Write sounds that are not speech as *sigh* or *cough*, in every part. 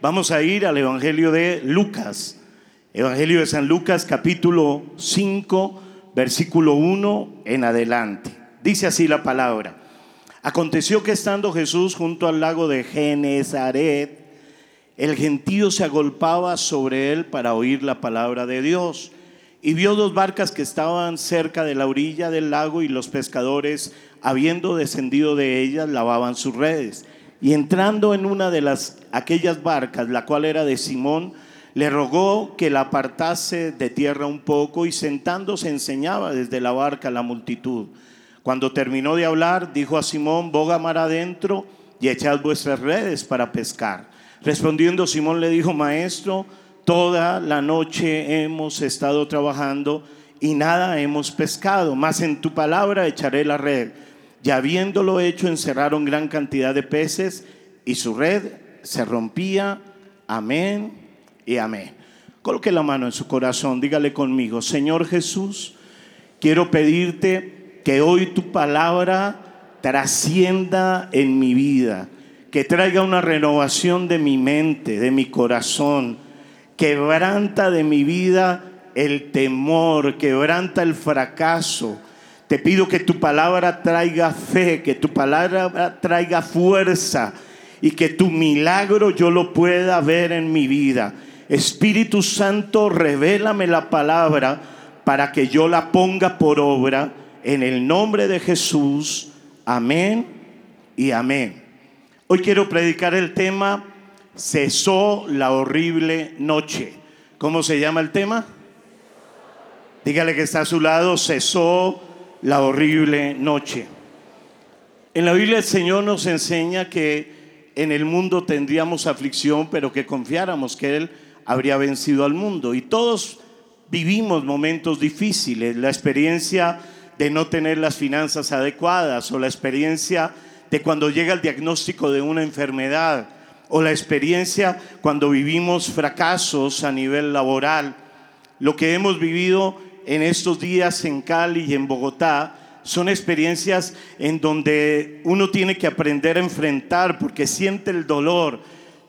Vamos a ir al Evangelio de Lucas. Evangelio de San Lucas capítulo 5, versículo 1 en adelante. Dice así la palabra. Aconteció que estando Jesús junto al lago de Genezaret, el gentío se agolpaba sobre él para oír la palabra de Dios. Y vio dos barcas que estaban cerca de la orilla del lago y los pescadores, habiendo descendido de ellas, lavaban sus redes. Y entrando en una de las aquellas barcas, la cual era de Simón, le rogó que la apartase de tierra un poco y sentándose enseñaba desde la barca a la multitud. Cuando terminó de hablar, dijo a Simón, boga mar adentro y echad vuestras redes para pescar. Respondiendo Simón le dijo, maestro, toda la noche hemos estado trabajando y nada hemos pescado, mas en tu palabra echaré la red. Y habiéndolo hecho, encerraron gran cantidad de peces y su red se rompía. Amén y amén. Coloque la mano en su corazón, dígale conmigo, Señor Jesús, quiero pedirte que hoy tu palabra trascienda en mi vida, que traiga una renovación de mi mente, de mi corazón, quebranta de mi vida el temor, quebranta el fracaso, te pido que tu palabra traiga fe, que tu palabra traiga fuerza y que tu milagro yo lo pueda ver en mi vida. Espíritu Santo, revélame la palabra para que yo la ponga por obra en el nombre de Jesús. Amén y amén. Hoy quiero predicar el tema Cesó la horrible noche. ¿Cómo se llama el tema? Dígale que está a su lado, cesó la horrible noche. En la Biblia el Señor nos enseña que en el mundo tendríamos aflicción, pero que confiáramos que Él habría vencido al mundo. Y todos vivimos momentos difíciles, la experiencia de no tener las finanzas adecuadas o la experiencia de cuando llega el diagnóstico de una enfermedad o la experiencia cuando vivimos fracasos a nivel laboral. Lo que hemos vivido en estos días en Cali y en Bogotá son experiencias en donde uno tiene que aprender a enfrentar porque siente el dolor.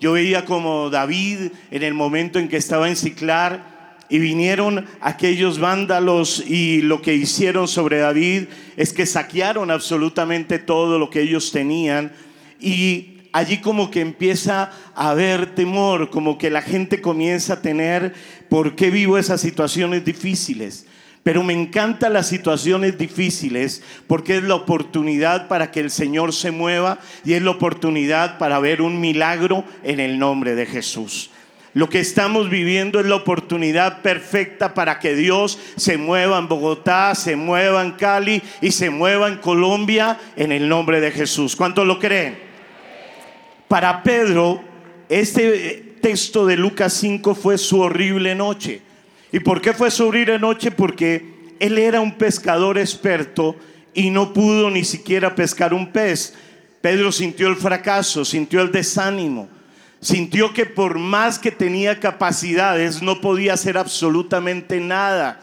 Yo veía como David en el momento en que estaba en Ciclar y vinieron aquellos vándalos y lo que hicieron sobre David es que saquearon absolutamente todo lo que ellos tenían y allí como que empieza a haber temor, como que la gente comienza a tener, ¿por qué vivo esas situaciones difíciles? Pero me encantan las situaciones difíciles porque es la oportunidad para que el Señor se mueva y es la oportunidad para ver un milagro en el nombre de Jesús. Lo que estamos viviendo es la oportunidad perfecta para que Dios se mueva en Bogotá, se mueva en Cali y se mueva en Colombia en el nombre de Jesús. ¿Cuántos lo creen? Para Pedro, este texto de Lucas 5 fue su horrible noche. ¿Y por qué fue su horrible noche? Porque él era un pescador experto y no pudo ni siquiera pescar un pez. Pedro sintió el fracaso, sintió el desánimo, sintió que por más que tenía capacidades no podía hacer absolutamente nada.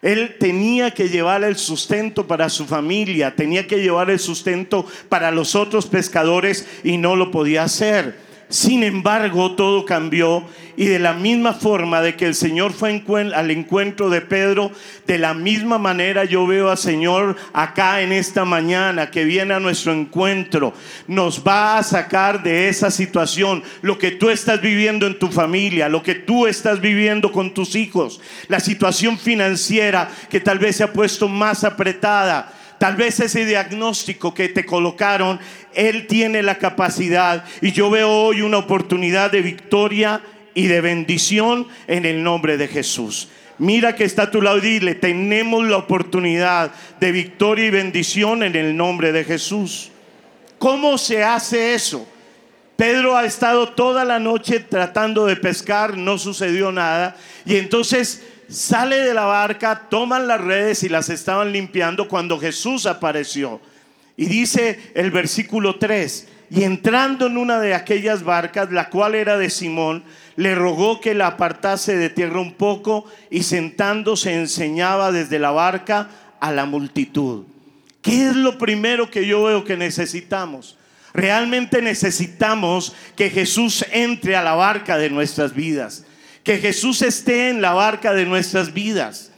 Él tenía que llevar el sustento para su familia, tenía que llevar el sustento para los otros pescadores y no lo podía hacer. Sin embargo, todo cambió y de la misma forma de que el Señor fue al encuentro de Pedro, de la misma manera yo veo al Señor acá en esta mañana que viene a nuestro encuentro. Nos va a sacar de esa situación lo que tú estás viviendo en tu familia, lo que tú estás viviendo con tus hijos, la situación financiera que tal vez se ha puesto más apretada Tal vez ese diagnóstico que te colocaron, Él tiene la capacidad. Y yo veo hoy una oportunidad de victoria y de bendición en el nombre de Jesús. Mira que está a tu lado y dile, tenemos la oportunidad de victoria y bendición en el nombre de Jesús. ¿Cómo se hace eso? Pedro ha estado toda la noche tratando de pescar, no sucedió nada. Y entonces sale de la barca, toman las redes y las estaban limpiando cuando Jesús apareció. Y dice el versículo 3, y entrando en una de aquellas barcas, la cual era de Simón, le rogó que la apartase de tierra un poco y sentándose enseñaba desde la barca a la multitud. ¿Qué es lo primero que yo veo que necesitamos? Realmente necesitamos que Jesús entre a la barca de nuestras vidas, que Jesús esté en la barca de nuestras vidas.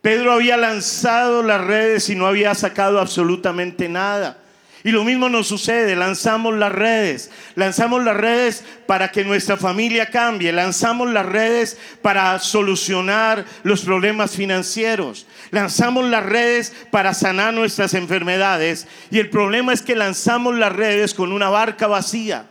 Pedro había lanzado las redes y no había sacado absolutamente nada. Y lo mismo nos sucede, lanzamos las redes, lanzamos las redes para que nuestra familia cambie, lanzamos las redes para solucionar los problemas financieros, lanzamos las redes para sanar nuestras enfermedades y el problema es que lanzamos las redes con una barca vacía.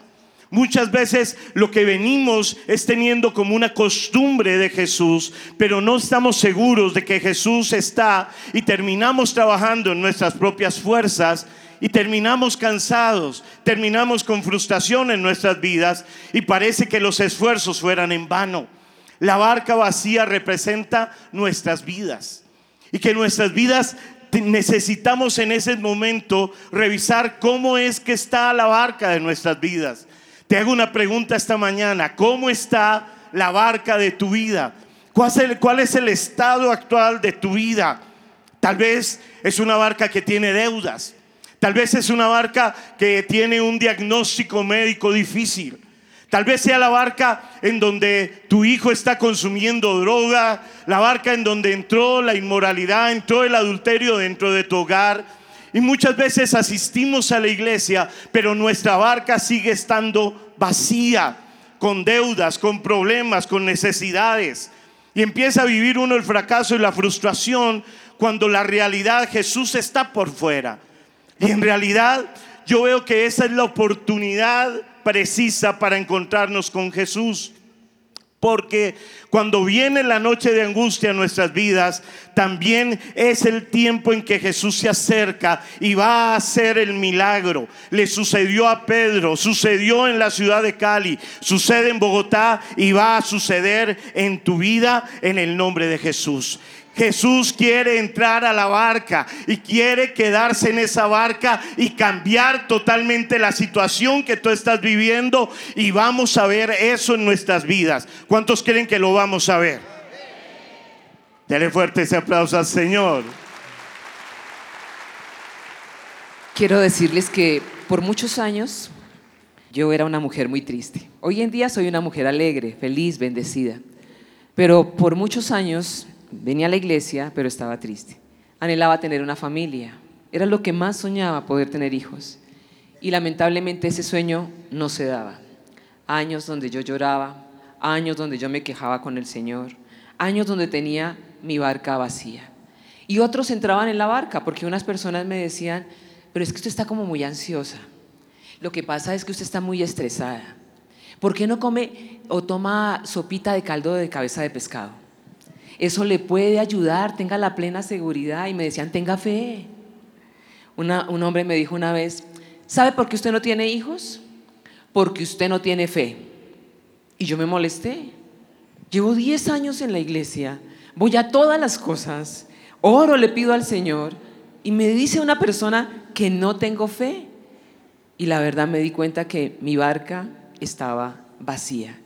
Muchas veces lo que venimos es teniendo como una costumbre de Jesús, pero no estamos seguros de que Jesús está y terminamos trabajando en nuestras propias fuerzas y terminamos cansados, terminamos con frustración en nuestras vidas y parece que los esfuerzos fueran en vano. La barca vacía representa nuestras vidas y que nuestras vidas necesitamos en ese momento revisar cómo es que está la barca de nuestras vidas. Te hago una pregunta esta mañana, ¿cómo está la barca de tu vida? ¿Cuál es el, estado actual de tu vida? Tal vez es una barca que tiene deudas. Tal vez es una barca que tiene un diagnóstico médico difícil. Tal vez sea la barca en donde tu hijo está consumiendo droga, la barca en donde entró la inmoralidad, entró el adulterio dentro de tu hogar. Y muchas veces asistimos a la iglesia, pero nuestra barca sigue estando vacía, con deudas, con problemas, con necesidades. Y empieza a vivir uno el fracaso y la frustración cuando la realidad Jesús está por fuera. Y en realidad yo veo que esa es la oportunidad precisa para encontrarnos con Jesús. Porque cuando viene la noche de angustia en nuestras vidas, también es el tiempo en que Jesús se acerca y va a hacer el milagro. Le sucedió a Pedro, sucedió en la ciudad de Cali, sucede en Bogotá y va a suceder en tu vida en el nombre de Jesús. Jesús quiere entrar a la barca y quiere quedarse en esa barca y cambiar totalmente la situación que tú estás viviendo y vamos a ver eso en nuestras vidas. ¿Cuántos creen que lo vamos a ver? Dale fuerte ese aplauso al Señor. Quiero decirles que por muchos años yo era una mujer muy triste. Hoy en día soy una mujer alegre, feliz, bendecida. Pero por muchos años venía a la iglesia, pero estaba triste. Anhelaba tener una familia. Era lo que más soñaba, poder tener hijos. Y lamentablemente ese sueño no se daba. Años donde yo lloraba, años donde yo me quejaba con el Señor, años donde tenía mi barca vacía. Y otros entraban en la barca porque unas personas me decían, pero es que usted está como muy ansiosa. Lo que pasa es que usted está muy estresada. ¿Por qué no come o toma sopita de caldo de cabeza de pescado? Eso le puede ayudar, tenga la plena seguridad. Y me decían, tenga fe. un hombre me dijo una vez, ¿sabe por qué usted no tiene hijos? Porque usted no tiene fe. Y yo me molesté. Llevo 10 años en la iglesia, voy a todas las cosas, oro, le pido al Señor, y me dice una persona que no tengo fe. Y la verdad me di cuenta que mi barca estaba vacía,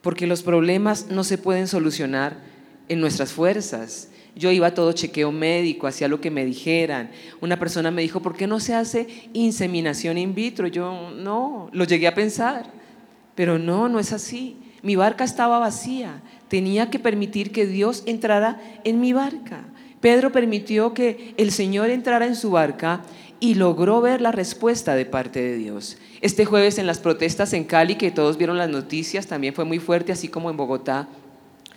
porque los problemas no se pueden solucionar en nuestras fuerzas. Yo iba a todo chequeo médico, hacía lo que me dijeran. Una persona me dijo, ¿por qué no se hace inseminación in vitro? Yo no, lo llegué a pensar, pero no, no es así. Mi barca estaba vacía, tenía que permitir que Dios entrara en mi barca. Pedro permitió que el Señor entrara en su barca y logró ver la respuesta de parte de Dios. Este jueves en las protestas en Cali, que todos vieron las noticias, también fue muy fuerte, así como en Bogotá,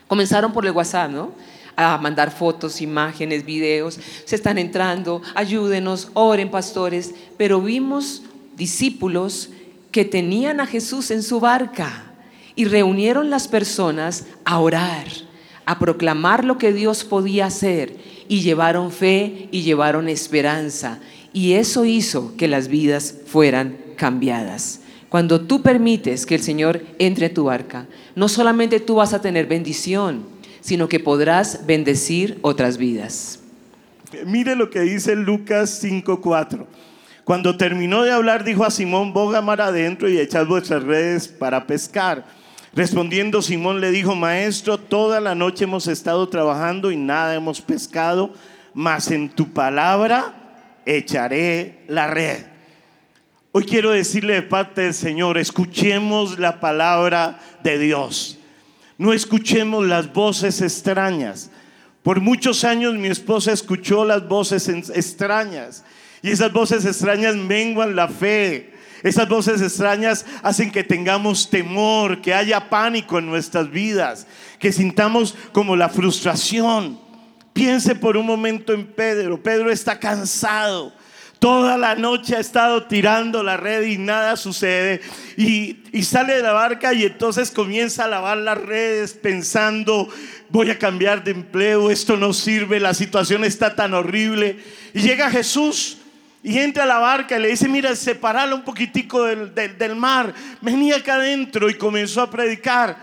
Comenzaron por el WhatsApp, ¿no? A mandar fotos, imágenes, videos. Se están entrando, ayúdenos, oren pastores. Pero vimos discípulos que tenían a Jesús en su barca y reunieron las personas a orar, a proclamar lo que Dios podía hacer y llevaron fe y llevaron esperanza. Y eso hizo que las vidas fueran cambiadas. Cuando tú permites que el Señor entre a tu barca, no solamente tú vas a tener bendición, sino que podrás bendecir otras vidas. Mire lo que dice Lucas 5:4. Cuando terminó de hablar, dijo a Simón, boga mar adentro y echad vuestras redes para pescar. Respondiendo Simón le dijo, maestro, toda la noche hemos estado trabajando y nada hemos pescado, mas en tu palabra echaré la red. Hoy quiero decirle de parte del Señor, escuchemos la palabra de Dios. No escuchemos las voces extrañas. Por muchos años mi esposa escuchó las voces extrañas y esas voces extrañas menguan la fe. Esas voces extrañas hacen que tengamos temor, que haya pánico en nuestras vidas, que sintamos como la frustración. Piense por un momento en Pedro. Pedro está cansado Toda la noche ha estado tirando la red y nada sucede. Y, sale de la barca y entonces comienza a lavar las redes pensando, voy a cambiar de empleo, esto no sirve, la situación está tan horrible. Y llega Jesús y entra a la barca y le dice, mira, separala un poquitico del, del mar, venía acá adentro y comenzó a predicar.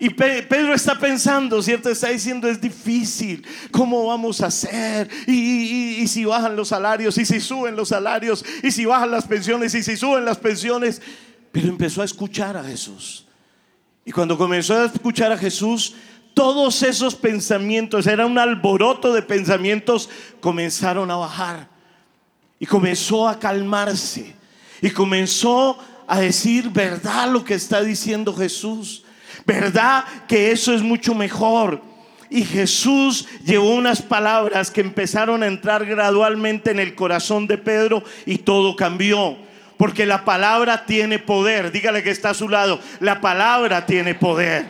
Y Pedro está pensando, ¿cierto? Está diciendo, es difícil, ¿cómo vamos a hacer? Y, si bajan los salarios, y si suben los salarios, y si bajan las pensiones, y si suben las pensiones. Pero empezó a escuchar a Jesús. Y cuando comenzó a escuchar a Jesús, todos esos pensamientos, era un alboroto de pensamientos, comenzaron a bajar. Y comenzó a calmarse. Y comenzó a decir verdad lo que está diciendo Jesús. ¿Verdad que eso es mucho mejor? Y Jesús llevó unas palabras que empezaron a entrar gradualmente en el corazón de Pedro y todo cambió. Porque la palabra tiene poder. Dígale que está a su lado. La palabra tiene poder.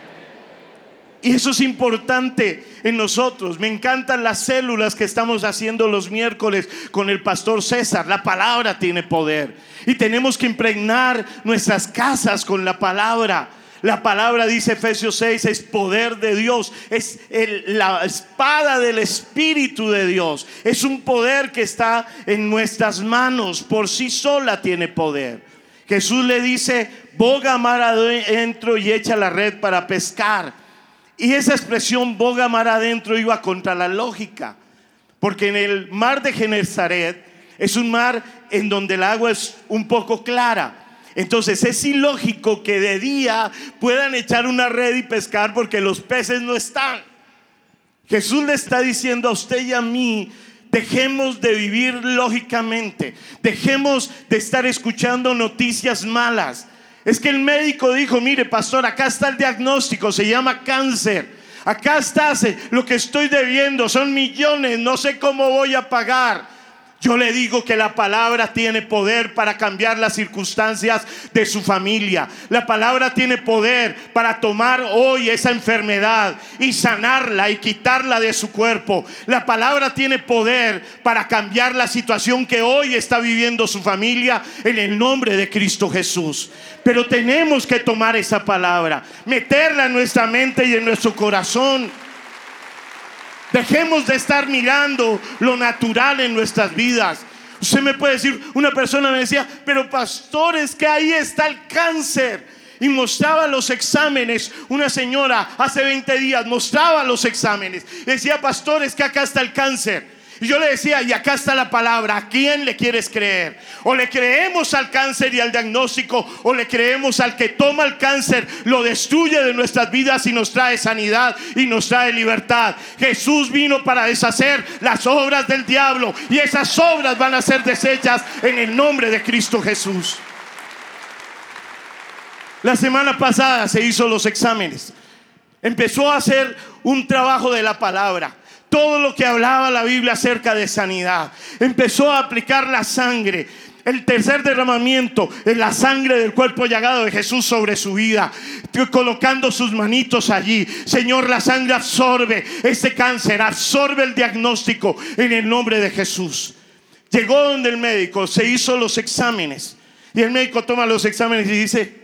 Y eso es importante en nosotros. Me encantan las células que estamos haciendo los miércoles con el pastor César. La palabra tiene poder. Y tenemos que impregnar nuestras casas con la palabra. La palabra dice Efesios 6, es poder de Dios, es la espada del Espíritu de Dios. Es un poder que está en nuestras manos, por sí sola tiene poder. Jesús le dice, boga mar adentro y echa la red para pescar. Y esa expresión boga mar adentro iba contra la lógica, porque en el mar de Genezaret es un mar en donde el agua es un poco clara. Entonces es ilógico que de día puedan echar una red y pescar porque los peces no están. Jesús le está diciendo a usted y a mí, dejemos de vivir lógicamente, dejemos de estar escuchando noticias malas. Es que el médico dijo, mire pastor, acá está el diagnóstico, se llama cáncer. Acá está lo que estoy debiendo, son millones, no sé cómo voy a pagar. Yo le digo que la palabra tiene poder para cambiar las circunstancias de su familia. La palabra tiene poder para tomar hoy esa enfermedad y sanarla y quitarla de su cuerpo. La palabra tiene poder para cambiar la situación que hoy está viviendo su familia en el nombre de Cristo Jesús. Pero tenemos que tomar esa palabra, meterla en nuestra mente y en nuestro corazón. Dejemos de estar mirando lo natural en nuestras vidas. Usted me puede decir, una persona me decía, pero pastores, que ahí está el cáncer. Y mostraba los exámenes. Una señora hace 20 días mostraba los exámenes. Decía, pastores, que acá está el cáncer. Y yo le decía, y acá está la palabra, ¿a quién le quieres creer? O le creemos al cáncer y al diagnóstico, o le creemos al que toma el cáncer, lo destruye de nuestras vidas y nos trae sanidad y nos trae libertad. Jesús vino para deshacer las obras del diablo y esas obras van a ser deshechas en el nombre de Cristo Jesús. La semana pasada se hizo los exámenes. Empezó a hacer un trabajo de la palabra todo lo que hablaba la Biblia acerca de sanidad. Empezó a aplicar la sangre. El tercer derramamiento es la sangre del cuerpo llagado de Jesús sobre su vida, colocando sus manitos allí. Señor, la sangre absorbe este cáncer, absorbe el diagnóstico en el nombre de Jesús. Llegó donde el médico, se hizo los exámenes y el médico toma los exámenes y dice,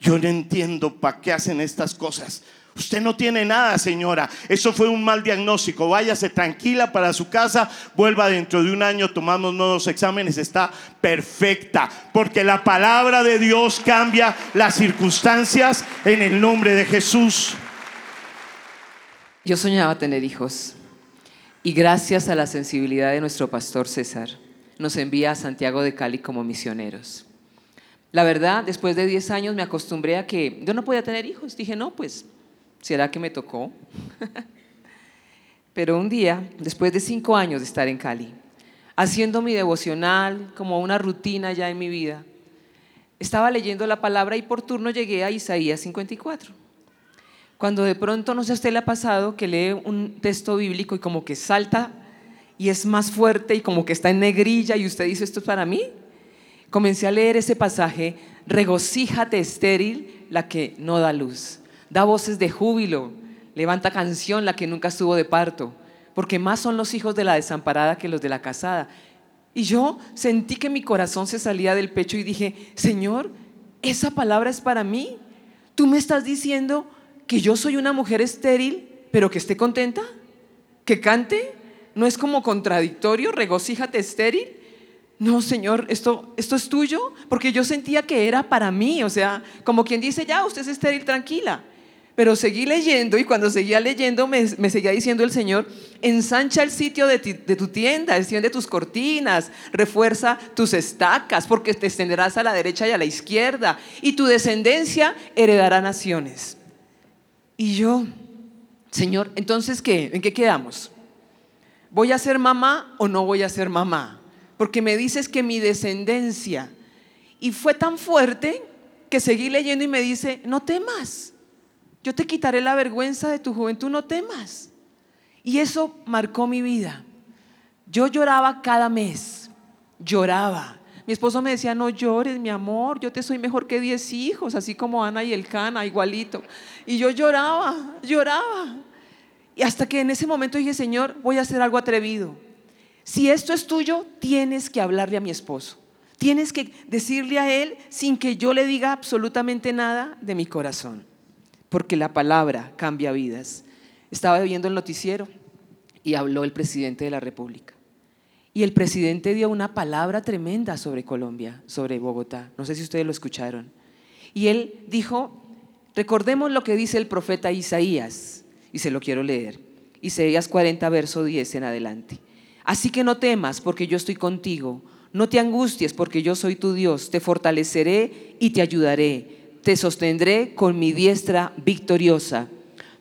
yo no entiendo para qué hacen estas cosas. Usted no tiene nada, señora. Eso fue un mal diagnóstico. Váyase tranquila para su casa. Vuelva dentro de un año. Tomamos nuevos exámenes. Está perfecta. Porque la palabra de Dios cambia las circunstancias en el nombre de Jesús. Yo soñaba tener hijos. Y gracias a la sensibilidad de nuestro pastor César, nos envía a Santiago de Cali como misioneros. La verdad, después de 10 años me acostumbré a que yo no podía tener hijos. Dije, no, pues ¿Será que me tocó? *laughs* Pero un día, después de cinco años de estar en Cali, haciendo mi devocional como una rutina ya en mi vida. Estaba leyendo la palabra y por turno llegué a Isaías 54. Cuando de pronto, no sé a usted le ha pasado, que lee un texto bíblico y como que salta y es más fuerte y como que está en negrilla y usted dice, ¿esto es para mí? Comencé a leer ese pasaje, regocíjate estéril, la que no da luz. Da voces de júbilo, levanta canción la que nunca estuvo de parto, porque más son los hijos de la desamparada que los de la casada. Y yo sentí que mi corazón se salía del pecho y dije, Señor, esa palabra es para mí. Tú me estás diciendo que yo soy una mujer estéril, pero que esté contenta, que cante. ¿No es como contradictorio? Regocíjate estéril. No, Señor, esto, esto es tuyo, porque yo sentía que era para mí, o sea, como quien dice, ya, usted es estéril, tranquila. Pero seguí leyendo y cuando seguía leyendo me, seguía diciendo el Señor, ensancha el sitio de, de, tu tienda, extiende tus cortinas, refuerza tus estacas, porque te extenderás a la derecha y a la izquierda, y tu descendencia heredará naciones. Y yo, Señor, entonces, ¿qué? ¿En qué quedamos? ¿Voy a ser mamá o no voy a ser mamá? Porque me dices que mi descendencia. Y fue tan fuerte que seguí leyendo y me dice, no temas yo te quitaré la vergüenza de tu juventud, no temas. Y eso marcó mi vida. Yo lloraba cada mes, lloraba. Mi esposo me decía, no llores, mi amor, yo te soy mejor que diez hijos, así como Ana y el Cana, igualito. Y yo lloraba, lloraba. Y hasta que en ese momento dije, Señor, voy a hacer algo atrevido. Si esto es tuyo, tienes que hablarle a mi esposo. Tienes que decirle a él sin que yo le diga absolutamente nada de mi corazón porque la palabra cambia vidas. Estaba viendo el noticiero y habló el presidente de la República. Y el presidente dio una palabra tremenda sobre Colombia, sobre Bogotá. No sé si ustedes lo escucharon. Y él dijo, recordemos lo que dice el profeta Isaías, y se lo quiero leer. Isaías 40, verso 10 en adelante. Así que no temas, porque yo estoy contigo. No te angusties, porque yo soy tu Dios. Te fortaleceré y te ayudaré te sostendré con mi diestra victoriosa.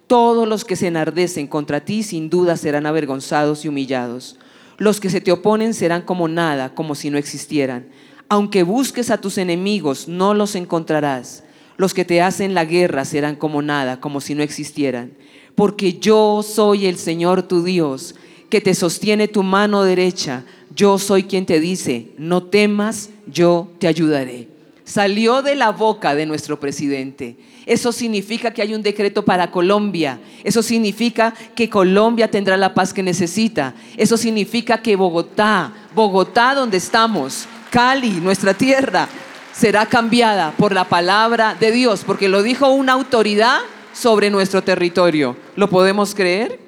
Todos los que se enardecen contra ti sin duda serán avergonzados y humillados. Los que se te oponen serán como nada, como si no existieran. Aunque busques a tus enemigos, no los encontrarás. Los que te hacen la guerra serán como nada, como si no existieran. Porque yo soy el Señor tu Dios, que te sostiene tu mano derecha. Yo soy quien te dice, no temas, yo te ayudaré salió de la boca de nuestro presidente. Eso significa que hay un decreto para Colombia. Eso significa que Colombia tendrá la paz que necesita. Eso significa que Bogotá, Bogotá donde estamos, Cali, nuestra tierra, será cambiada por la palabra de Dios, porque lo dijo una autoridad sobre nuestro territorio. ¿Lo podemos creer?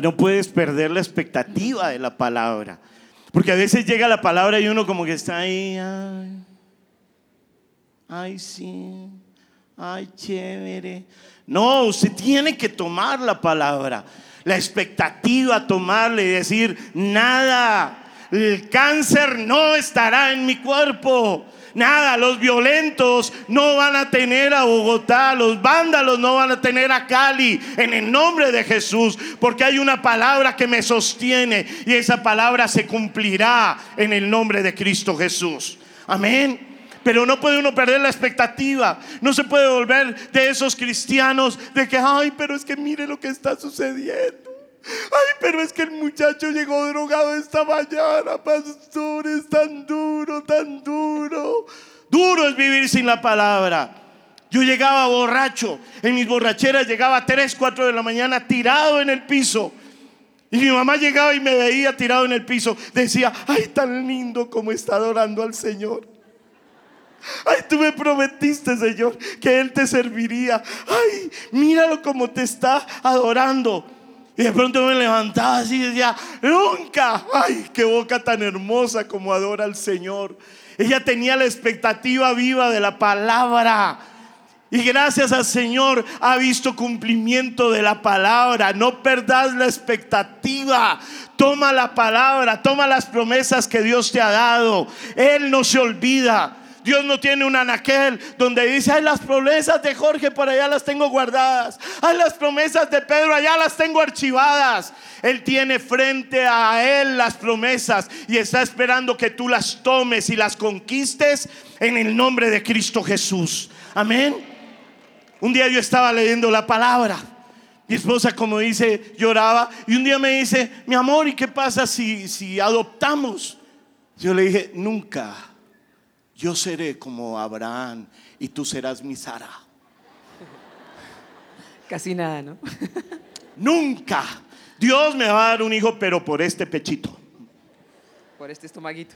no puedes perder la expectativa de la palabra. Porque a veces llega la palabra y uno como que está ahí, ay, ay sí, ay chévere. No, usted tiene que tomar la palabra, la expectativa, tomarle y decir, nada, el cáncer no estará en mi cuerpo. Nada, los violentos no van a tener a Bogotá, los vándalos no van a tener a Cali, en el nombre de Jesús, porque hay una palabra que me sostiene y esa palabra se cumplirá en el nombre de Cristo Jesús. Amén. Pero no puede uno perder la expectativa. No se puede volver de esos cristianos de que, ay, pero es que mire lo que está sucediendo. Ay, pero es que el muchacho llegó drogado esta mañana, pastor, es tan duro, tan duro. Duro es vivir sin la palabra. Yo llegaba borracho, en mis borracheras llegaba a 3, 4 de la mañana tirado en el piso. Y mi mamá llegaba y me veía tirado en el piso. Decía, ay, tan lindo como está adorando al Señor. Ay, tú me prometiste, Señor, que Él te serviría. Ay, míralo como te está adorando. Y de pronto me levantaba así y decía, nunca, ay, qué boca tan hermosa como adora al Señor. Ella tenía la expectativa viva de la palabra. Y gracias al Señor ha visto cumplimiento de la palabra. No perdas la expectativa. Toma la palabra, toma las promesas que Dios te ha dado. Él no se olvida. Dios no tiene un anaquel donde dice, las promesas de Jorge por allá las tengo guardadas. Ay, las promesas de Pedro allá las tengo archivadas. Él tiene frente a él las promesas y está esperando que tú las tomes y las conquistes en el nombre de Cristo Jesús. Amén. Un día yo estaba leyendo la palabra. Mi esposa, como dice, lloraba. Y un día me dice, mi amor, ¿y qué pasa si, si adoptamos? Yo le dije, nunca. Yo seré como Abraham y tú serás mi Sara. Casi nada, ¿no? nunca. Dios me va a dar un hijo, pero por este pechito. Por este estomaguito.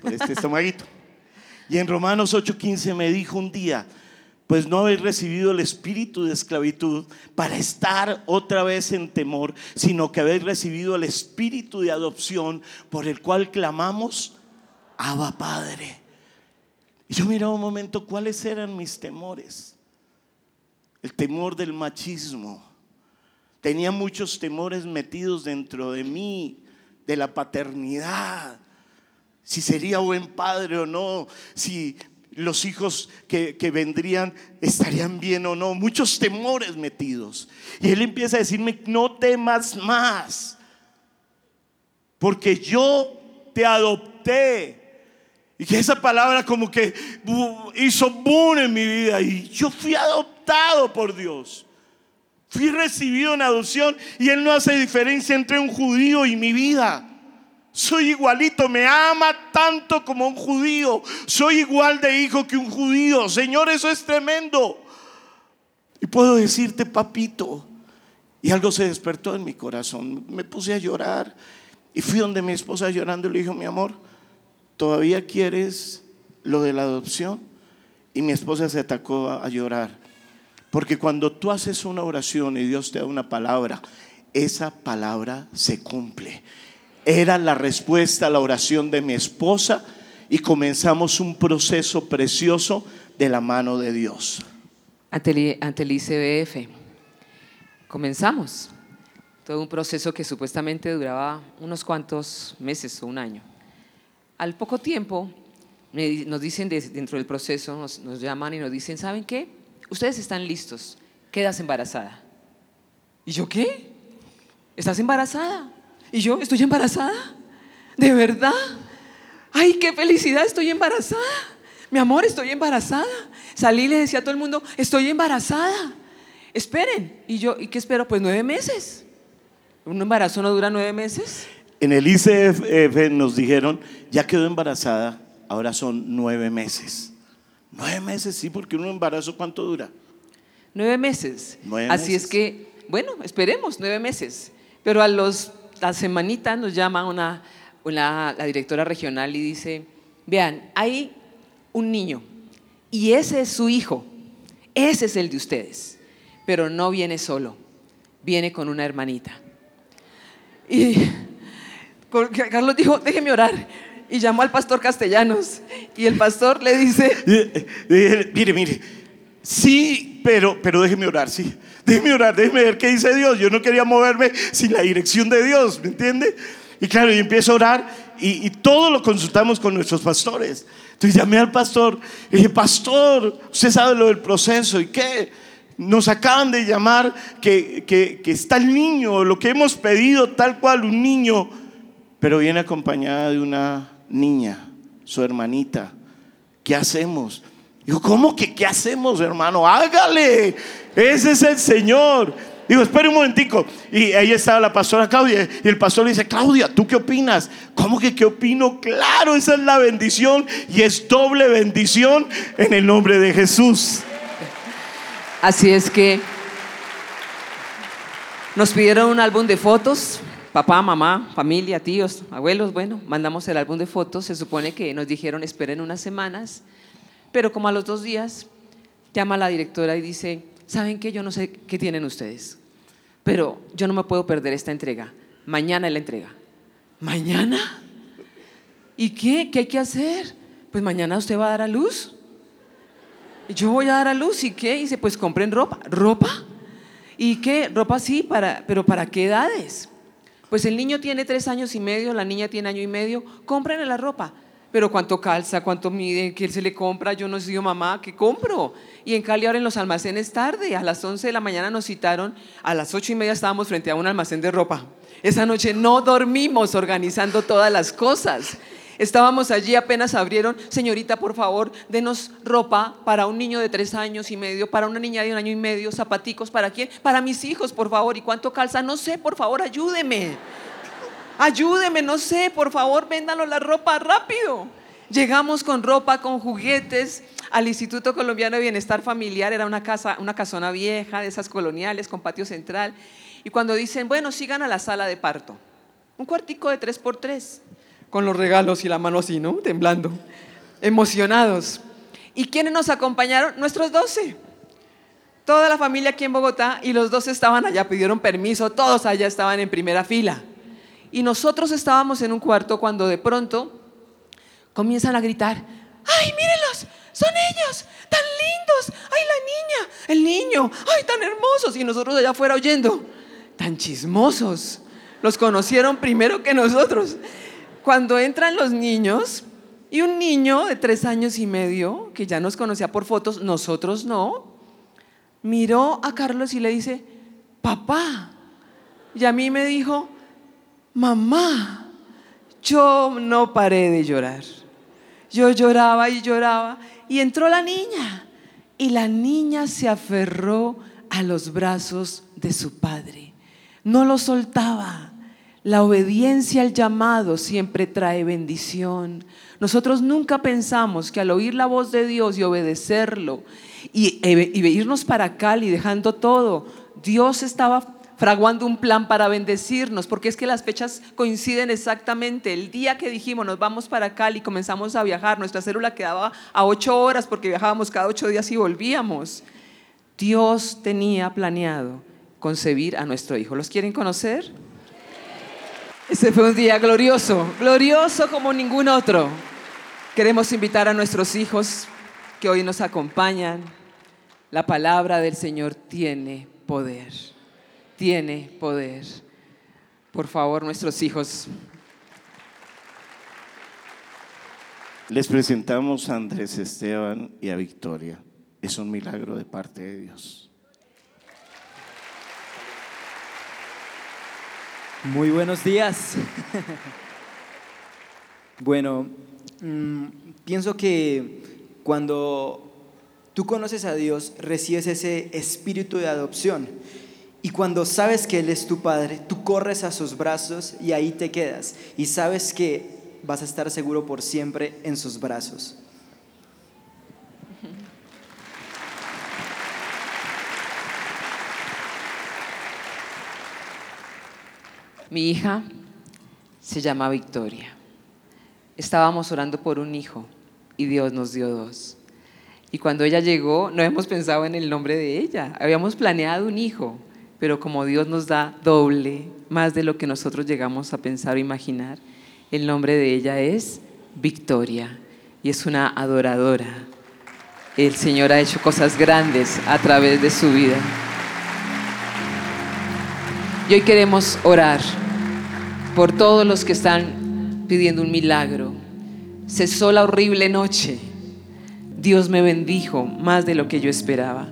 Por este estomaguito. Y en Romanos 8:15 me dijo un día, pues no habéis recibido el espíritu de esclavitud para estar otra vez en temor, sino que habéis recibido el espíritu de adopción por el cual clamamos, Abba Padre. Y yo miraba un momento cuáles eran mis temores. El temor del machismo. Tenía muchos temores metidos dentro de mí, de la paternidad. Si sería buen padre o no, si los hijos que, vendrían estarían bien o no, muchos temores metidos. Y él empieza a decirme, no temas más, porque yo te adopté. Y que esa palabra como que hizo boom en mi vida. Y yo fui adoptado por Dios. Fui recibido en adopción y Él no hace diferencia entre un judío y mi vida. Soy igualito, me ama tanto como un judío. Soy igual de hijo que un judío. Señor, eso es tremendo. Y puedo decirte, papito, y algo se despertó en mi corazón. Me puse a llorar y fui donde mi esposa llorando y le dijo, mi amor, ¿todavía quieres lo de la adopción? Y mi esposa se atacó a, llorar. Porque cuando tú haces una oración y Dios te da una palabra, esa palabra se cumple era la respuesta a la oración de mi esposa y comenzamos un proceso precioso de la mano de Dios. Ante el, ICBF, comenzamos todo un proceso que supuestamente duraba unos cuantos meses o un año. Al poco tiempo nos dicen dentro del proceso, nos, llaman y nos dicen, ¿saben qué? Ustedes están listos, quedas embarazada. ¿Y yo qué? ¿Estás embarazada? Y yo, ¿estoy embarazada? ¿De verdad? ¡Ay, qué felicidad! Estoy embarazada. Mi amor, estoy embarazada. Salí y le decía a todo el mundo, estoy embarazada. Esperen. Y yo, ¿y qué espero? Pues nueve meses. ¿Un embarazo no dura nueve meses? En el ICF nos dijeron, ya quedó embarazada, ahora son nueve meses. Nueve meses, sí, porque un embarazo, ¿cuánto dura? Nueve meses. Así es que, bueno, esperemos nueve meses. Pero a los la semanita nos llama una, la directora regional y dice, vean, hay un niño y ese es su hijo, ese es el de ustedes, pero no viene solo, viene con una hermanita. Y Carlos dijo, déjeme orar. Y llamó al pastor Castellanos. Y el pastor le dice, mire, mire, sí, pero, pero déjeme orar, sí. Déjeme orar, déjeme ver qué dice Dios. Yo no quería moverme sin la dirección de Dios, ¿me entiende? Y claro, yo empiezo a orar y, todo lo consultamos con nuestros pastores. Entonces llamé al pastor y dije, pastor, usted sabe lo del proceso y qué. Nos acaban de llamar que, que, que está el niño, lo que hemos pedido tal cual, un niño, pero viene acompañada de una niña, su hermanita. ¿Qué hacemos? Digo, ¿cómo que qué hacemos, hermano? Hágale. Ese es el Señor. Digo, espere un momentico. Y ahí estaba la pastora Claudia. Y el pastor le dice, Claudia, ¿tú qué opinas? ¿Cómo que qué opino? Claro, esa es la bendición. Y es doble bendición en el nombre de Jesús. Así es que nos pidieron un álbum de fotos. Papá, mamá, familia, tíos, abuelos. Bueno, mandamos el álbum de fotos. Se supone que nos dijeron esperen unas semanas. Pero como a los dos días, llama la directora y dice, ¿saben qué? Yo no sé qué tienen ustedes, pero yo no me puedo perder esta entrega. Mañana es la entrega. ¿Mañana? ¿Y qué? ¿Qué hay que hacer? Pues mañana usted va a dar a luz. Yo voy a dar a luz. ¿Y qué? Y dice, pues compren ropa. ¿Ropa? ¿Y qué? Ropa sí, para, pero ¿para qué edades? Pues el niño tiene tres años y medio, la niña tiene año y medio. Compren la ropa. pero cuánto calza, cuánto mide, qué se le compra, yo no soy mamá, ¿qué compro? Y en Cali ahora en los almacenes tarde, a las 11 de la mañana nos citaron, a las 8 y media estábamos frente a un almacén de ropa. Esa noche no dormimos organizando todas las cosas. Estábamos allí, apenas abrieron, señorita, por favor, denos ropa para un niño de tres años y medio, para una niña de un año y medio, zapaticos, ¿para quién? Para mis hijos, por favor. ¿Y cuánto calza? No sé, por favor, ayúdeme. Ayúdeme, no sé, por favor, véndanos la ropa rápido. Llegamos con ropa, con juguetes al Instituto Colombiano de Bienestar Familiar. Era una casa, una casona vieja, de esas coloniales, con patio central. Y cuando dicen, bueno, sigan a la sala de parto. Un cuartico de tres por tres con los regalos y la mano así, ¿no? Temblando, emocionados. ¿Y quiénes nos acompañaron? Nuestros doce. Toda la familia aquí en Bogotá y los dos estaban allá, pidieron permiso, todos allá estaban en primera fila. Y nosotros estábamos en un cuarto cuando de pronto comienzan a gritar, ¡ay, mírenlos! Son ellos, tan lindos. ¡Ay, la niña! El niño, ¡ay, tan hermosos! Y nosotros allá afuera oyendo, tan chismosos. Los conocieron primero que nosotros cuando entran los niños y un niño de tres años y medio, que ya nos conocía por fotos, nosotros no, miró a Carlos y le dice, papá. Y a mí me dijo, mamá. Yo no paré de llorar. Yo lloraba y lloraba. Y entró la niña. Y la niña se aferró a los brazos de su padre. No lo soltaba. La obediencia al llamado siempre trae bendición. Nosotros nunca pensamos que al oír la voz de Dios y obedecerlo y, y irnos para Cali dejando todo, Dios estaba fraguando un plan para bendecirnos, porque es que las fechas coinciden exactamente. El día que dijimos nos vamos para Cali, comenzamos a viajar, nuestra célula quedaba a ocho horas porque viajábamos cada ocho días y volvíamos. Dios tenía planeado concebir a nuestro hijo. ¿Los quieren conocer? Ese fue un día glorioso, glorioso como ningún otro. Queremos invitar a nuestros hijos que hoy nos acompañan. La palabra del Señor tiene poder, tiene poder. Por favor, nuestros hijos. Les presentamos a Andrés Esteban y a Victoria. Es un milagro de parte de Dios. Muy buenos días. bueno, mm, pienso que cuando tú conoces a Dios, recibes ese espíritu de adopción. Y cuando sabes que Él es tu Padre, tú corres a sus brazos y ahí te quedas. Y sabes que vas a estar seguro por siempre en sus brazos. Mi hija se llama Victoria. Estábamos orando por un hijo y Dios nos dio dos. Y cuando ella llegó, no hemos pensado en el nombre de ella. Habíamos planeado un hijo, pero como Dios nos da doble, más de lo que nosotros llegamos a pensar o imaginar, el nombre de ella es Victoria y es una adoradora. El Señor ha hecho cosas grandes a través de su vida. Y hoy queremos orar por todos los que están pidiendo un milagro. Cesó la horrible noche. Dios me bendijo más de lo que yo esperaba.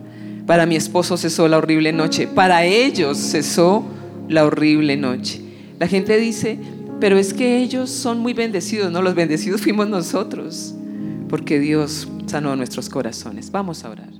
Para mi esposo cesó la horrible noche. Para ellos cesó la horrible noche. La gente dice, pero es que ellos son muy bendecidos. No, los bendecidos fuimos nosotros. Porque Dios sanó nuestros corazones. Vamos a orar.